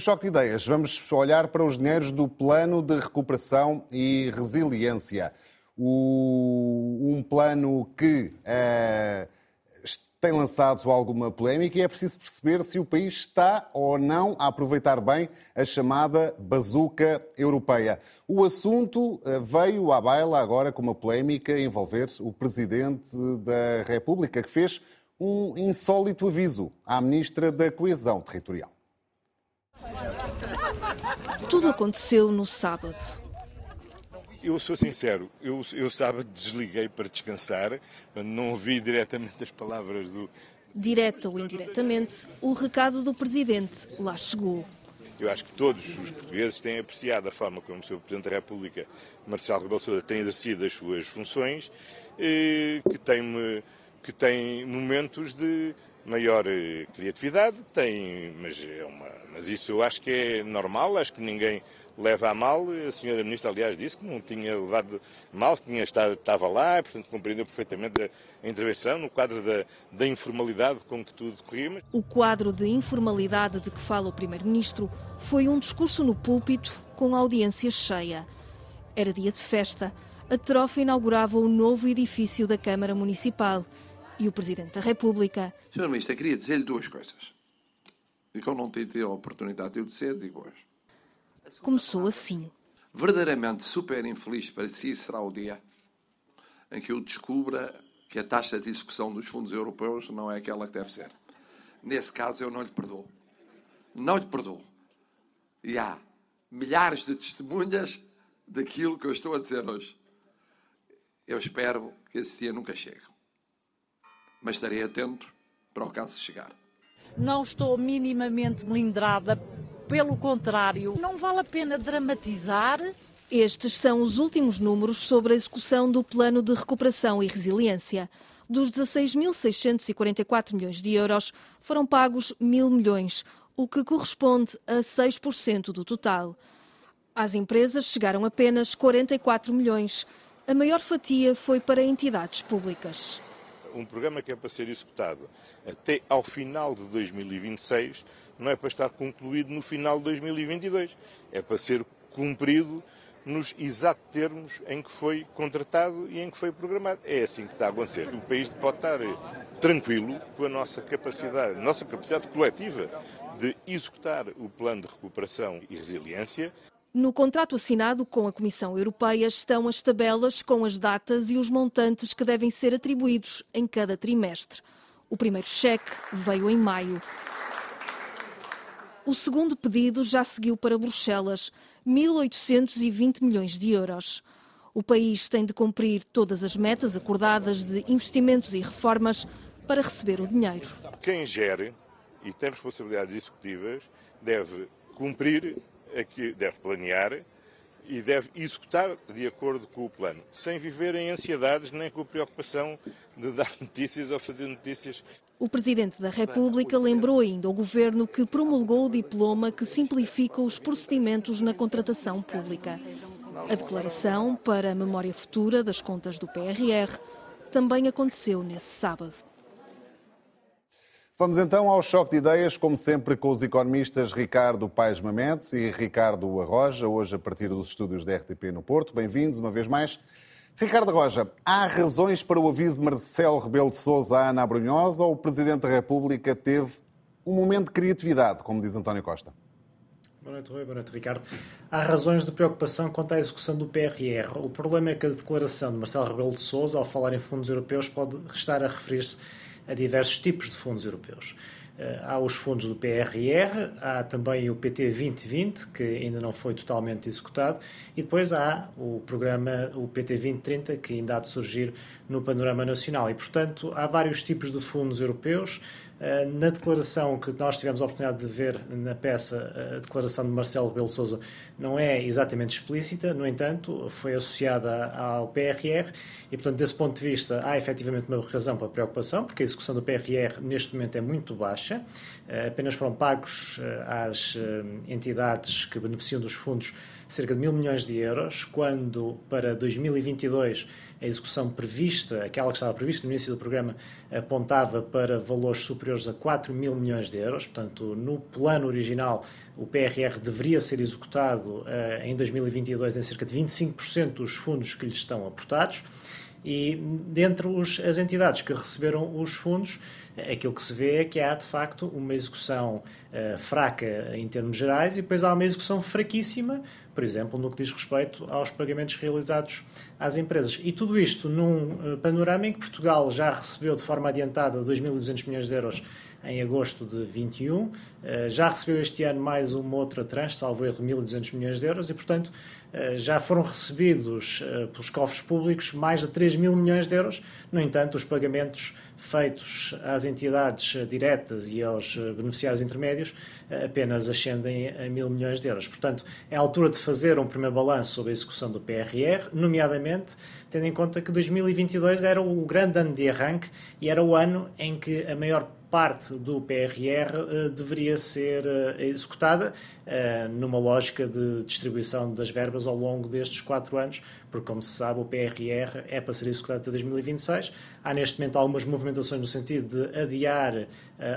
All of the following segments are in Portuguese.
no Choque de Ideias vamos olhar para os dinheiros do Plano de Recuperação e Resiliência. O, um plano que é, tem lançado alguma polémica e é preciso perceber se o país está ou não a aproveitar bem a chamada bazuca europeia. O assunto eh, veio à baila agora com uma polémica envolver o Presidente da República, que fez um insólito aviso à Ministra da Coesão Territorial. Tudo aconteceu no sábado. Eu sou sincero, eu, eu sábado desliguei para descansar, não ouvi diretamente as palavras do. Direta ou indiretamente, o recado do Presidente lá chegou. Eu acho que todos os portugueses têm apreciado a forma como o Sr. Presidente da República, Marcelo Rebelo Sousa, tem exercido as suas funções, eh, que tem, que tem momentos de maior eh, criatividade, tem, mas, é uma, mas isso eu acho que é normal, acho que ninguém leva a mal. A senhora Ministra, aliás, disse que não tinha levado mal, que tinha estado, estava lá, portanto compreendeu perfeitamente a, intervenção no quadro da, da informalidade com que tudo decorria. O quadro de informalidade de que fala o Primeiro-Ministro foi um discurso no púlpito com audiência cheia. Era dia de festa. A trofa inaugurava o novo edifício da Câmara Municipal e o Presidente da República. Senhor Ministro, queria dizer-lhe duas coisas. E que eu não tive a oportunidade de eu dizer, digo hoje. Começou assim. Verdadeiramente super infeliz para si será o dia em que eu descubra que a taxa de execução dos fundos europeus não é aquela que deve ser. Nesse caso, eu não lhe perdoo. Não lhe perdoo. E há milhares de testemunhas daquilo que eu estou a dizer hoje. Eu espero que esse dia nunca chegue mas estarei atento para o caso chegar. Não estou minimamente melindrada, pelo contrário, não vale a pena dramatizar. Estes são os últimos números sobre a execução do Plano de Recuperação e Resiliência. Dos 16.644 milhões de euros, foram pagos mil milhões, o que corresponde a 6% do total. Às empresas chegaram apenas 44 milhões. A maior fatia foi para entidades públicas um programa que é para ser executado até ao final de 2026, não é para estar concluído no final de 2022, é para ser cumprido nos exatos termos em que foi contratado e em que foi programado. É assim que está a acontecer. O país pode estar tranquilo com a nossa capacidade, nossa capacidade coletiva de executar o plano de recuperação e resiliência no contrato assinado com a Comissão Europeia estão as tabelas com as datas e os montantes que devem ser atribuídos em cada trimestre. O primeiro cheque veio em maio. O segundo pedido já seguiu para Bruxelas, 1.820 milhões de euros. O país tem de cumprir todas as metas acordadas de investimentos e reformas para receber o dinheiro. Quem gere e tem responsabilidades executivas deve cumprir é que deve planear e deve executar de acordo com o plano, sem viver em ansiedades nem com a preocupação de dar notícias ou fazer notícias. O Presidente da República lembrou ainda ao Governo que promulgou o diploma que simplifica os procedimentos na contratação pública. A declaração para a memória futura das contas do PRR também aconteceu nesse sábado. Vamos então ao choque de ideias, como sempre, com os economistas Ricardo Paes Mametes e Ricardo Arroja, hoje a partir dos estúdios da RTP no Porto. Bem-vindos uma vez mais. Ricardo Arroja, há razões para o aviso de Marcelo Rebelo de Sousa à Ana Brunhosa ou o Presidente da República teve um momento de criatividade, como diz António Costa? Boa noite, Rui. Boa noite, Ricardo. Há razões de preocupação quanto à execução do PRR. O problema é que a declaração de Marcelo Rebelo de Sousa, ao falar em fundos europeus, pode estar a referir-se a diversos tipos de fundos europeus. Eh, há os fundos do PRR, há também o PT 2020, que ainda não foi totalmente executado, e depois há o programa, o PT 2030, que ainda há de surgir no panorama nacional. E, portanto, há vários tipos de fundos europeus, na declaração que nós tivemos a oportunidade de ver na peça, a declaração de Marcelo Rebelo Sousa não é exatamente explícita, no entanto, foi associada ao PRR e, portanto, desse ponto de vista, há efetivamente uma razão para preocupação, porque a execução do PRR neste momento é muito baixa. Eh, apenas foram pagos eh, às entidades que beneficiam dos fundos cerca de mil milhões de euros, quando para 2022 a execução prevista, aquela que estava prevista no início do programa, apontava para valores superiores a 4 mil milhões de euros. Portanto, no plano original, o PRR deveria ser executado uh, em 2022 em cerca de 25% dos fundos que lhe estão aportados. E dentre os, as entidades que receberam os fundos, aquilo que se vê é que há de facto uma execução uh, fraca em termos gerais e depois há uma execução fraquíssima, por exemplo, no que diz respeito aos pagamentos realizados às empresas. E tudo isto num uh, panorama em que Portugal já recebeu de forma adiantada 2.200 milhões de euros em agosto de 21. Eh, já recebeu este ano mais uma outra tranche, salvo erro, de 1.200 milhões de euros e, portanto, eh, já foram recebidos eh, pelos cofres públicos mais de 3 mil milhões de euros. No entanto, os pagamentos feitos às entidades diretas e aos beneficiários intermédios apenas ascendem a mil milhões de euros. Portanto, é a altura de fazer um primeiro balanço sobre a execução do PRR, nomeadamente tendo em conta que 2022 era o grande ano de arranque e era o ano em que a maior parte do PRR uh, eh, deveria ser uh, executada uh, numa lógica de distribuição das verbas ao longo destes quatro anos, porque, como se sabe, o PRR é para ser executado até 2026. Há neste momento algumas movimentações no sentido de adiar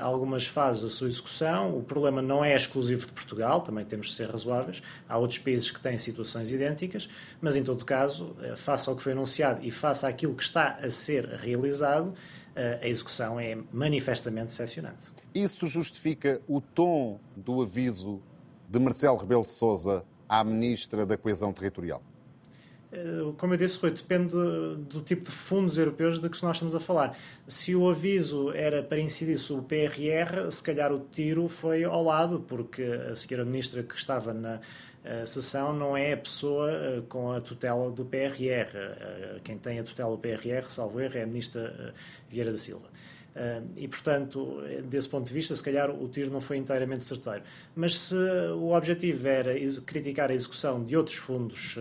algumas fases da sua execução. O problema não é exclusivo de Portugal, também temos de ser razoáveis. Há outros países que têm situações idênticas, mas, em todo caso, face ao que foi anunciado e face àquilo que está a ser realizado, a execução é manifestamente decepcionante. Isso justifica o tom do aviso de Marcelo Rebelo de Sousa à Ministra da Coesão Territorial? Eh, como eu disse, Rui, depende do tipo de fundos europeus de que nós estamos a falar. Se o aviso era para incidir sobre o PRR, se calhar o tiro foi ao lado, porque a senhora Ministra que estava na, a sessão não é a pessoa eh, com a tutela do PRR. Eh, quem tem a tutela do PRR, salvo erro, é a ministra eh, Vieira da Silva. E, portanto, desse ponto de vista, se calhar o tiro não foi inteiramente certeiro. Mas se o objetivo era criticar a execução de outros fundos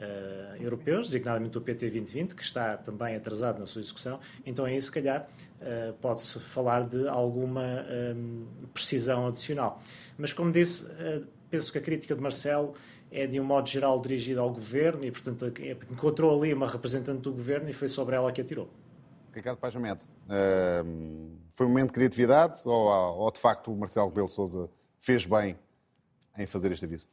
Uh, europeus, designadamente o PT 2020, que está também atrasado na sua execução, então aí se calhar uh, pode-se falar de alguma um, precisão adicional. Mas como disse, uh, penso que a crítica de Marcelo é de um modo geral dirigida ao governo e, portanto, encontrou ali uma representante do governo e foi sobre ela que atirou. Ricardo Pajamete, uh, foi um momento de criatividade ou, ou, de facto o Marcelo Rebelo Souza fez bem em fazer este aviso?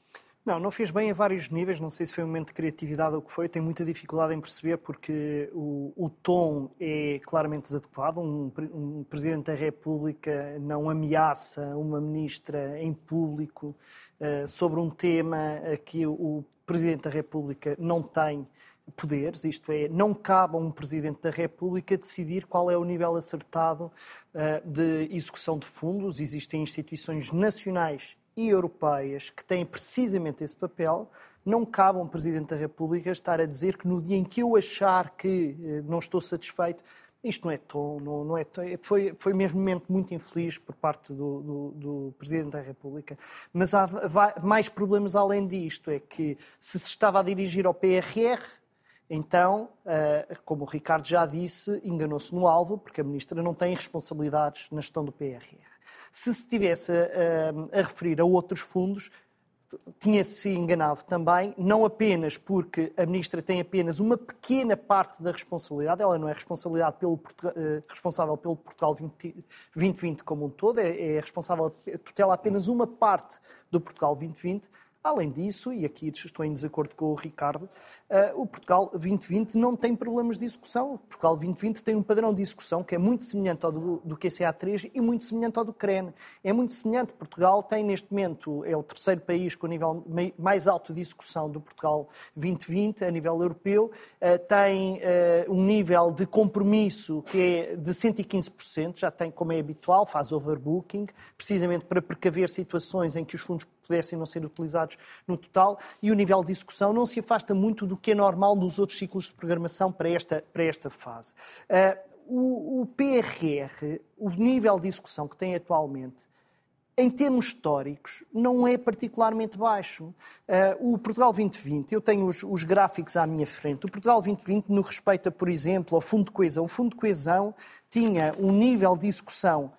Não, não fez bem a vários níveis, não sei se foi um momento de criatividade ou o que foi, tenho muita dificuldade em perceber porque o, o tom é claramente desadequado. Um, um, Presidente da República não ameaça uma ministra em público uh, sobre um tema que o Presidente da República não tem poderes, isto é, não cabe a um Presidente da República decidir qual é o nível acertado uh, de execução de fundos. Existem instituições nacionais e europeias que têm precisamente esse papel, não cabe a um Presidente da República estar a dizer que no dia em que eu achar que eh, não estou satisfeito, isto não é tom, não, não é tom. Foi, foi mesmo um momento muito infeliz por parte do, do, do Presidente da República. Mas há mais problemas além disto. É que se se estava a dirigir ao PRR, então, eh, como o Ricardo já disse, enganou-se no alvo, porque a Ministra não tem responsabilidades na gestão do PRR. Se se estivesse a, a, referir a outros fundos, tinha-se enganado também, não apenas porque a Ministra tem apenas uma pequena parte da responsabilidade, ela não é responsabilidade pelo, eh, responsável pelo Portugal 20, 2020 como um todo, é, é responsável, tutela apenas uma parte do Portugal 2020, Além disso, e aqui estou em desacordo com o Ricardo, eh, o Portugal 2020 não tem problemas de execução. O Portugal 2020 tem um padrão de execução que é muito semelhante ao do, do QCA3 e muito semelhante ao do CREN. É muito semelhante. Portugal tem, neste momento, é o terceiro país com o nível mais alto de execução do Portugal 2020 a nível europeu. Eh, tem eh, um nível de compromisso que é de 115%, já tem, como é habitual, faz overbooking, precisamente para precaver situações em que os fundos pudessem não ser utilizados no total, e o nível de execução não se afasta muito do que é normal nos outros ciclos de programação para esta, para esta fase. Uh, o, o PRR, o nível de execução que tem atualmente, em termos históricos, não é particularmente baixo. Uh, o Portugal 2020, eu tenho os, os, gráficos à minha frente, o Portugal 2020 no respeito, a, por exemplo, ao Fundo de Coesão. O Fundo de Coesão tinha um nível de execução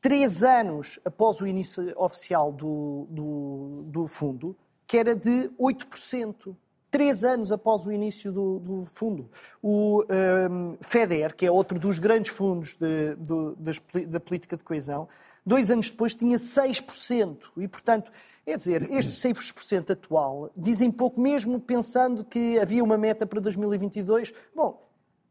três anos após o início oficial do, do, do fundo, que era de 8%. três anos após o início do, do fundo. O um, FEDER, que é outro dos grandes fundos de, de, da política de coesão, dois anos depois tinha 6%. E, portanto, é dizer, este 6% atual dizem pouco, mesmo pensando que havia uma meta para 2022. Bom,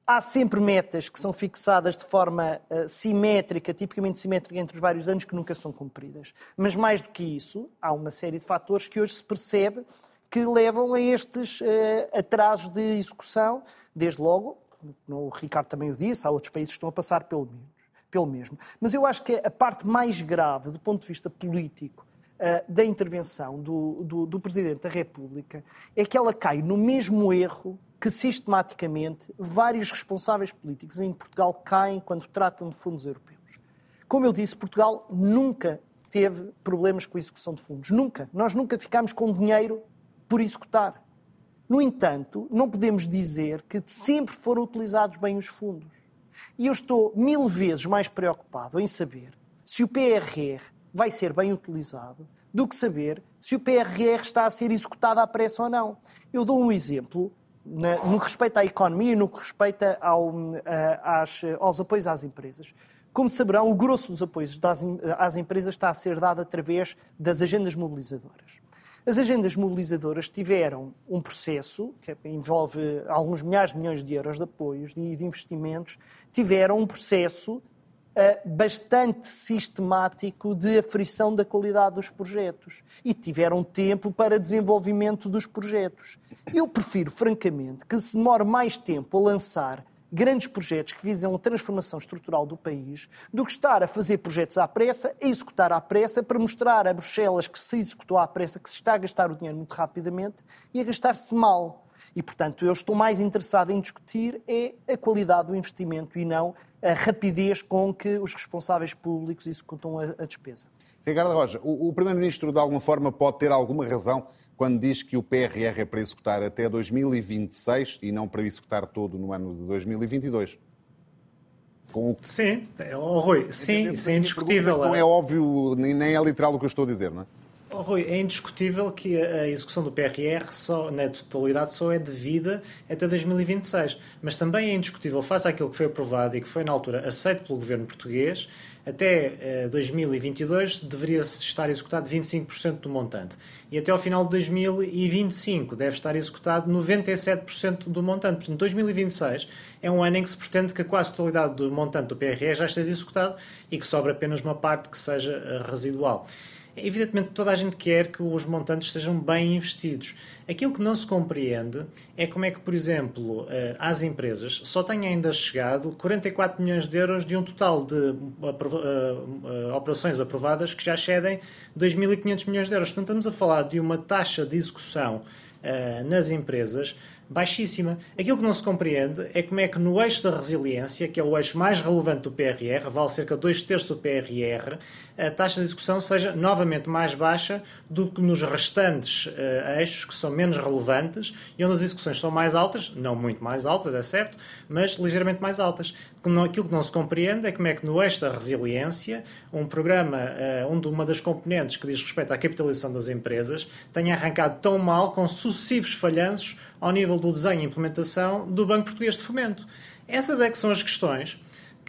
há sempre metas que são fixadas de forma uh, simétrica, tipicamente simétrica entre os vários anos, que nunca são cumpridas. Mas mais do que isso, há uma série de fatores que hoje se percebe que levam a estes uh, atrasos de execução, desde logo, o Ricardo também o disse, há outros países que estão a passar pelo, menos, pelo mesmo. Mas eu acho que a parte mais grave, do ponto de vista político, uh, da intervenção do, do, do Presidente da República, é que ela cai no mesmo erro que sistematicamente vários responsáveis políticos em Portugal caem quando tratam de fundos europeus. Como eu disse, Portugal nunca teve problemas com a execução de fundos. Nunca. Nós nunca ficámos com dinheiro por executar. No entanto, não podemos dizer que sempre foram utilizados bem os fundos. E eu estou mil vezes mais preocupado em saber se o PRR vai ser bem utilizado do que saber se o PRR está a ser executado à pressa ou não. Eu dou um exemplo no que respeita à economia e no que respeita ao, às, aos apoios às empresas. Como saberão, o grosso dos apoios das, às empresas está a ser dado através das agendas mobilizadoras. As agendas mobilizadoras tiveram um processo, que envolve alguns milhares de milhões de euros de apoios e de investimentos, tiveram um processo bastante sistemático de aferição da qualidade dos projetos e tiveram tempo para desenvolvimento dos projetos. Eu prefiro, francamente, que se demore mais tempo a lançar grandes projetos que visam a transformação estrutural do país do que estar a fazer projetos à pressa, a executar à pressa, para mostrar a Bruxelas que se executou à pressa, que se está a gastar o dinheiro muito rapidamente e a gastar-se mal. E, portanto, eu estou mais interessado em discutir é a qualidade do investimento e não a rapidez com que os responsáveis públicos executam a, a despesa. Ricardo Roja, o, o Primeiro-Ministro, de alguma forma, pode ter alguma razão quando diz que o PRR é para executar até 2026 e não para executar todo no ano de 2022. Com... Sim, é, oh, Rui, sim, isso é indiscutível. Não é óbvio, nem é literal o que eu estou a dizer, não é? Rui, é indiscutível que a execução do PRR só, na totalidade só é devida até 2026. Mas também é indiscutível, face àquilo que foi aprovado e que foi na altura aceito pelo governo português, até 2022 eh, deveria estar executado 25% do montante. E até ao final de 2025 deve estar executado 97% do montante. Portanto, 2026 é um ano em que se pretende que a quase totalidade do montante do PRE já esteja executado e que sobra apenas uma parte que seja eh, residual. Evidentemente, toda a gente quer que os montantes sejam bem investidos. Aquilo que não se compreende é como é que, por exemplo, eh, às empresas só têm ainda chegado 44 milhões de euros de um total de eh, eh, operações aprovadas que já excedem 2.500 milhões de euros. Portanto, estamos a falar de uma taxa de execução nas empresas baixíssima. Aquilo que não se compreende é como é que no eixo da resiliência, que é o eixo mais relevante do PRR, vale cerca de dois terços do PRR, a taxa de execução seja novamente mais baixa do que nos restantes uh, eixos, que são menos relevantes e onde as execuções são mais altas, não muito mais altas, é certo, mas ligeiramente mais altas. Aquilo que não se compreende é como é que no eixo da resiliência, um programa uh, onde uma das componentes que diz respeito à capitalização das empresas tenha arrancado tão mal com sucessivos falhanços ao nível do desenho e implementação do Banco Português de Fomento. Essas é que são as questões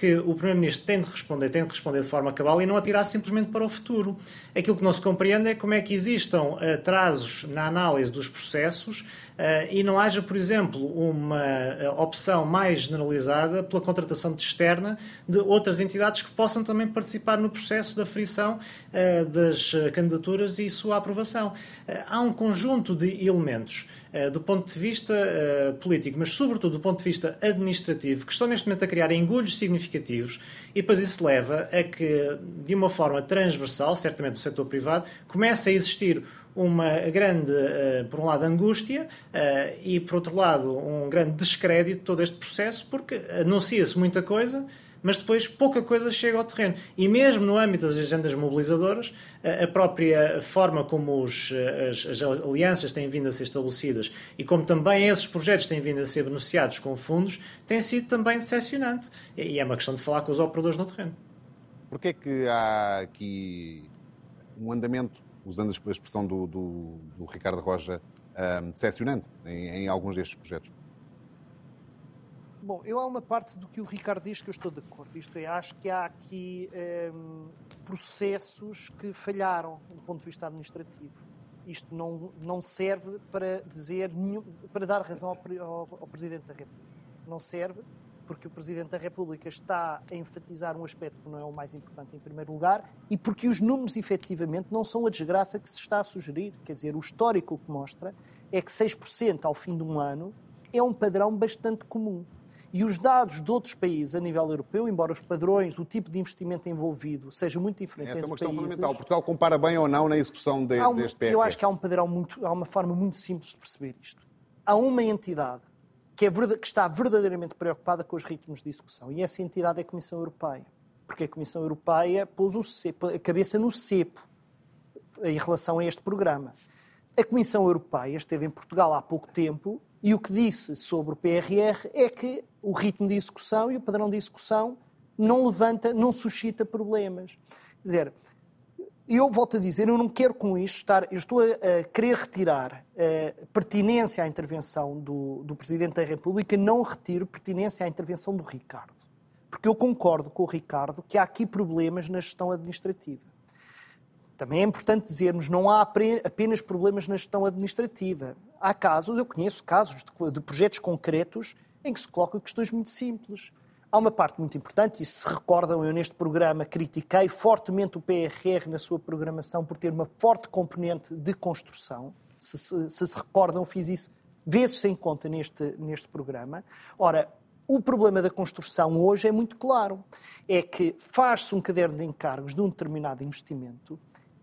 que o Primeiro-Ministro tem de responder, tem de responder de forma cabal e não atirar simplesmente para o futuro. Aquilo que não se compreende é como é que existam atrasos na análise dos processos uh, e não haja, por exemplo, uma eh, opção mais generalizada pela contratação de externa de outras entidades que possam também participar no processo da frição das candidaturas e sua aprovação. Há um conjunto de elementos do ponto de vista político, mas sobretudo do ponto de vista administrativo, que estão neste momento a criar engulhos significativos e depois isso leva a que, de uma forma transversal, certamente no setor privado, comece a existir uma grande, uh, por um lado, angústia uh, e, por outro lado, um grande descrédito de todo este processo, porque anuncia-se muita coisa, mas depois pouca coisa chega ao terreno. E mesmo no âmbito das agendas mobilizadoras, a própria forma como os, as, as, alianças têm vindo a ser estabelecidas e como também esses projetos têm vindo a ser beneficiados com fundos, tem sido também decepcionante. E é uma questão de falar com os operadores no terreno. Porquê é que há aqui um andamento usando a expressão do, do, do Ricardo Roja, uh, decepcionante em, em alguns destes projetos. Bom, eu há uma parte do que o Ricardo diz que eu estou de acordo. Isto é, acho que há aqui um, processos que falharam do ponto de vista administrativo. Isto não, não serve para dizer para dar razão ao, ao, ao Presidente da República. Não serve porque o Presidente da República está a enfatizar um aspecto que não é o mais importante em primeiro lugar e porque os números efetivamente não são a desgraça que se está a sugerir. Quer dizer, o histórico que mostra é que 6% ao fim de um ano é um padrão bastante comum. E os dados de outros países a nível europeu, embora os padrões, o tipo de investimento envolvido seja muito diferente Essa entre é uma questão países, fundamental. Portugal compara bem ou não na execução de, um, deste PRR? Eu acho que há um padrão muito, há uma forma muito simples de perceber isto. Há uma entidade que, é, que está verdadeiramente preocupada com os ritmos de execução e essa entidade é a Comissão Europeia. Porque a Comissão Europeia pôs cepo, a cabeça no cepo em relação a este programa. A Comissão Europeia esteve em Portugal há pouco tempo e o que disse sobre o PRR é que o ritmo de execução e o padrão de execução não levanta, não suscita problemas. Quer dizer, eu volto a dizer, eu não quero com isto estar, eu estou a, a querer retirar a pertinência à intervenção do, do Presidente da República, não retiro pertinência à intervenção do Ricardo. Porque eu concordo com o Ricardo que há aqui problemas na gestão administrativa. Também é importante dizermos, não há apenas problemas na gestão administrativa. Há casos, eu conheço casos de, de projetos concretos em que se colocam questões muito simples. Há uma parte muito importante, e se recordam, eu neste programa critiquei fortemente o PRR na sua programação por ter uma forte componente de construção. Se se, se, se recordam, fiz isso vezes sem conta neste, neste programa. Ora, o problema da construção hoje é muito claro. É que faz-se um caderno de encargos de um determinado investimento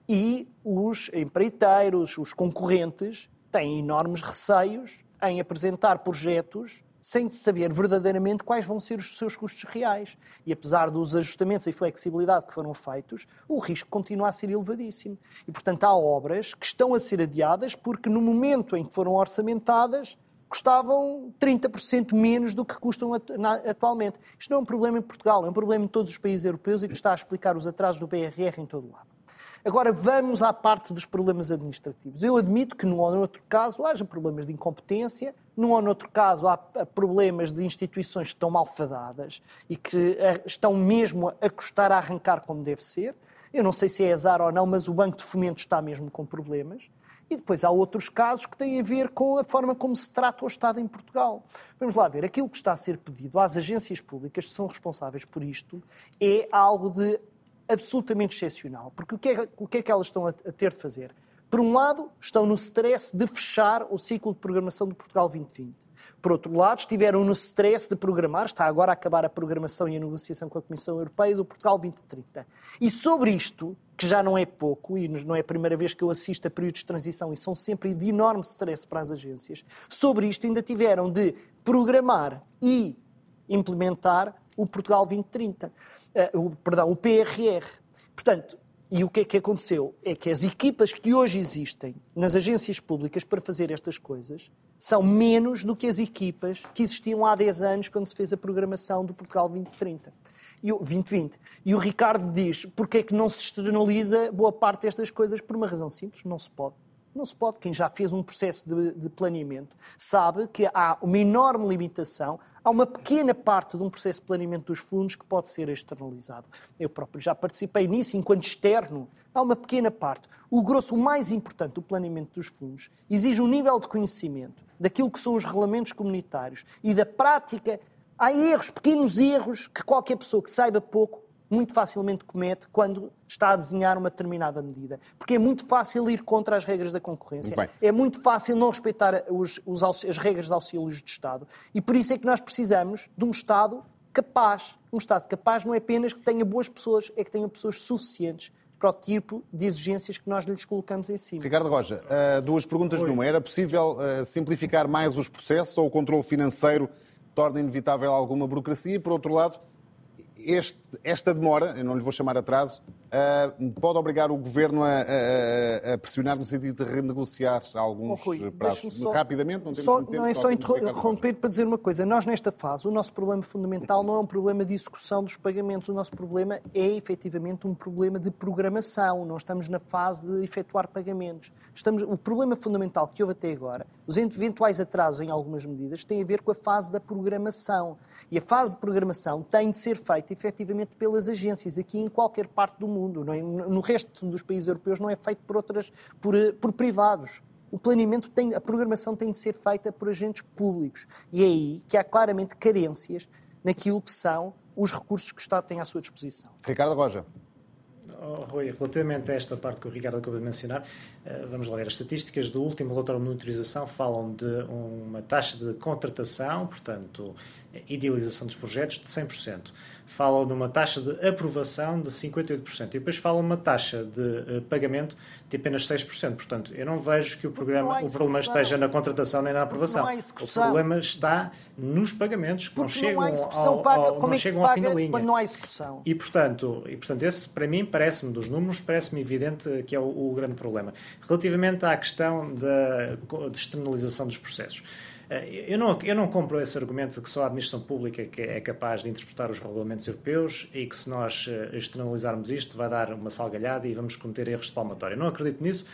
e os empreiteiros, os concorrentes, têm enormes receios em apresentar projetos sem saber verdadeiramente quais vão ser os seus custos reais. E apesar dos ajustamentos e flexibilidade que foram feitos, o risco continua a ser elevadíssimo. E, portanto, há obras que estão a ser adiadas porque, no momento em que foram orçamentadas, custavam 30% menos do que custam atualmente. Isto não é um problema em Portugal, é um problema em todos os países europeus e que está a explicar os atrasos do BRR em todo o lado. Agora vamos à parte dos problemas administrativos. Eu admito que num ou noutro caso haja problemas de incompetência, num ou noutro caso há problemas de instituições que estão malfadadas e que eh, estão mesmo a custar a arrancar como deve ser. Eu não sei se é azar ou não, mas o Banco de Fomento está mesmo com problemas. E depois há outros casos que têm a ver com a forma como se trata o Estado em Portugal. Vamos lá ver, aquilo que está a ser pedido às agências públicas que são responsáveis por isto é algo de absolutamente excepcional. Porque o que é, o que, é que elas estão a, a ter de fazer? Por um lado, estão no stress de fechar o ciclo de programação do Portugal 2020. Por outro lado, estiveram no stress de programar, está agora a acabar a programação e a negociação com a Comissão Europeia do Portugal 2030. E sobre isto, que já não é pouco, e não é a primeira vez que eu assisto a períodos de transição e são sempre de enorme stress para as agências, sobre isto ainda tiveram de programar e implementar o Portugal 2030, uh, eh, o, perdão, o PRR. Portanto, e o que é que aconteceu? É que as equipas que hoje existem nas agências públicas para fazer estas coisas são menos do que as equipas que existiam há 10 anos quando se fez a programação do Portugal 2030. E o 2020. E o Ricardo diz, porque é que não se externaliza boa parte destas coisas? Por uma razão simples, não se pode. Não se pode. Quem já fez um processo de, de, planeamento sabe que há uma enorme limitação, há uma pequena parte de um processo de planeamento dos fundos que pode ser externalizado. Eu próprio já participei nisso enquanto externo. Há uma pequena parte. O grosso, o mais importante do planeamento dos fundos, exige um nível de conhecimento daquilo que são os regulamentos comunitários e da prática. Há erros, pequenos erros, que qualquer pessoa que saiba pouco muito facilmente comete quando está a desenhar uma determinada medida. Porque é muito fácil ir contra as regras da concorrência. Muito é muito fácil não respeitar os, os, as regras de auxílios de Estado. E por isso é que nós precisamos de um Estado capaz. Um Estado capaz não é apenas que tenha boas pessoas, é que tenha pessoas suficientes para o tipo de exigências que nós lhes colocamos em cima. Ricardo Roja, uh, duas perguntas numa. Era possível uh, simplificar mais os processos ou o controle financeiro torna inevitável alguma burocracia? E, por outro lado, este, esta demora, eu não lhe vou chamar atraso, uh, pode obrigar o governo a, a, a, pressionar no sentido de renegociar alguns oh, Rui, prazos só, rapidamente? Não, só, não é só interromper para dizer uma coisa. Nós, nesta fase, o nosso problema fundamental não é um problema de execução dos pagamentos. O nosso problema é, efetivamente, um problema de programação. Não estamos na fase de efetuar pagamentos. Estamos, o problema fundamental que houve até agora, os eventuais atrasos em algumas medidas, tem a ver com a fase da programação. E a fase de programação tem de ser feita, efetivamente, pelas agências, aqui em qualquer parte do mundo. É? No resto dos países europeus não é feito por, outras, por, por privados. O planeamento tem, a programação tem de ser feita por agentes públicos. E é aí que há claramente carências naquilo que são os recursos que o Estado tem à sua disposição. Ricardo Roja. Oh, Rui, relativamente a esta parte que o Ricardo acabou de mencionar, eh, vamos lá ver. As estatísticas do último relatório de monitorização falam de uma taxa de contratação, portanto, idealização dos projetos, de 100% falam numa taxa de aprovação de 58% e depois falam numa taxa de uh, pagamento de apenas 6%. Portanto, eu não vejo que o, programa, o problema esteja na contratação nem na aprovação. O problema está nos pagamentos que Porque não chegam, não ao, paga, ao, não é chegam ao fim da linha. Não há execução. E, portanto, e, portanto esse, para mim, parece-me, dos números, parece-me evidente que é o, o, grande problema. Relativamente à questão da de externalização dos processos. Eh, eu não, eu não compro esse argumento de que só a administração pública que é capaz de interpretar os regulamentos europeus e que se nós eh, externalizarmos isto vai dar uma salgalhada e vamos cometer erros de palmatória. Não acredito nisso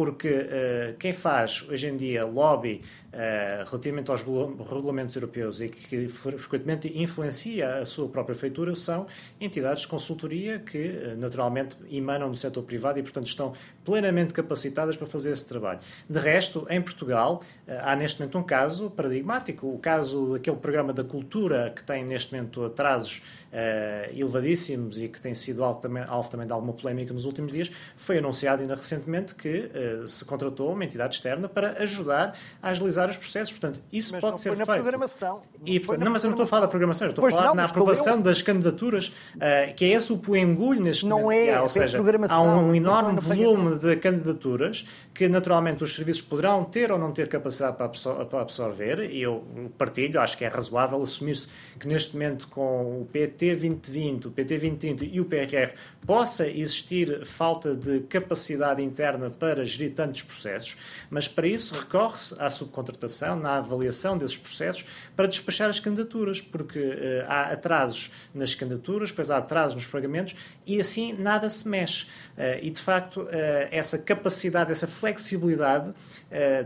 porque uh, quem faz hoje em dia lobby uh, relativamente aos regulamentos europeus e que frequentemente influencia a sua própria feitura são entidades de consultoria que uh, naturalmente emanam do setor privado e, portanto, estão plenamente capacitadas para fazer esse trabalho. De resto, em Portugal, há neste momento um caso paradigmático, o caso daquele programa da cultura que tem neste momento atrasos uh, elevadíssimos e que tem sido alvo também, alvo também de alguma polémica nos últimos dias, foi anunciado ainda recentemente que uh, se contratou uma entidade externa para ajudar a agilizar os processos. Portanto, isso mas pode ser feito. Programação. E, não, não mas eu não estou a falar da programação, eu estou pois a falar não, na aprovação eu... das candidaturas, uh, que é esse o poemgulho neste não momento. É, há, ou seja, há um enorme volume de candidaturas que naturalmente os serviços poderão ter ou não ter capacidade para absorver, e eu partilho, acho que é razoável assumir-se que neste momento com o PT 2020, o PT 2030 e o PRR possa existir falta de capacidade interna para gerir tantos processos, mas para isso recorre-se à subcontratação, na avaliação desses processos, para despachar as candidaturas, porque uh, há atrasos nas candidaturas, depois há atrasos nos pagamentos e assim nada se mexe. Uh, e de facto, uh, essa capacidade, essa flexibilidade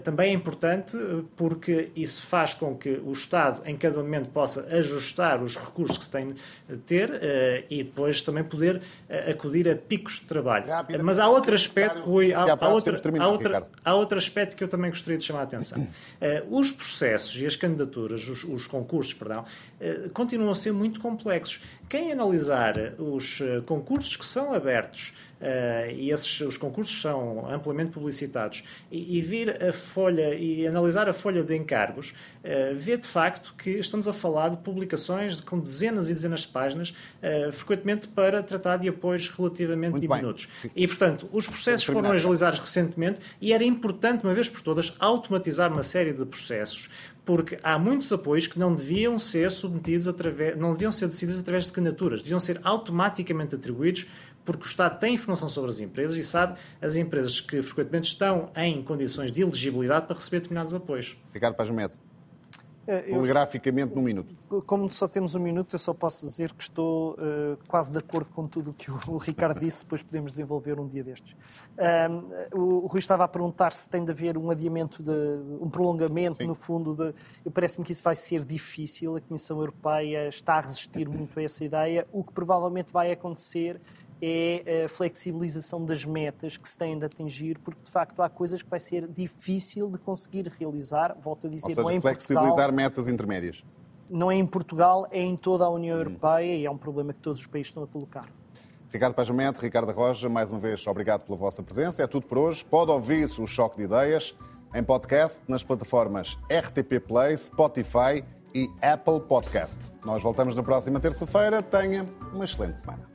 também é importante porque isso faz com que o Estado, em cada momento, possa ajustar os recursos que tem ter e depois também poder acudir a picos de trabalho. Mas há outro aspecto, Rui, há, há, outra, há, outra, há outro aspecto que eu também gostaria de chamar a atenção. os processos e as candidaturas, os, os concursos, perdão, eh, continuam a ser muito complexos. Quem analisar os eh, concursos que são abertos Uh, e esses os concursos são amplamente publicitados, e, e, vir a folha e analisar a folha de encargos, uh, vê de facto que estamos a falar de publicações de, com dezenas e dezenas de páginas, uh, frequentemente para tratar de apoios relativamente Muito diminutos. Bem. E, portanto, os processos foram agilizados recentemente e era importante, uma vez por todas, automatizar uma série de processos porque há muitos apoios que não deviam ser submetidos através, não deviam ser decididos através de candidaturas, deviam ser automaticamente atribuídos porque o Estado tem informação sobre as empresas e sabe as empresas que frequentemente estão em condições de elegibilidade para receber determinados apoios. Ricardo Paz Medo. É, Telegraficamente, num minuto. Como só temos um minuto, eu só posso dizer que estou uh, quase de acordo com tudo o que o, Ricardo disse, depois podemos desenvolver um dia destes. Um, o, o Rui estava a perguntar se tem de haver um adiamento, de, um prolongamento, Sim. no fundo. De, Parece-me que isso vai ser difícil. A Comissão Europeia está a resistir muito a essa ideia. O que provavelmente vai acontecer é a flexibilização das metas que se têm de atingir, porque de facto há coisas que vai ser difícil de conseguir realizar. Volto a dizer, Ou seja, não é flexibilizar Portugal, metas intermédias. Não é em Portugal, é em toda a União Europeia e é um problema que todos os países estão a colocar. Ricardo Pajamento, Ricardo Roja, mais uma vez obrigado pela vossa presença. É tudo por hoje. Pode ouvir o Choque de Ideias em podcast nas plataformas RTP Play, Spotify e Apple Podcast. Nós voltamos na próxima terça-feira. Tenha uma excelente semana.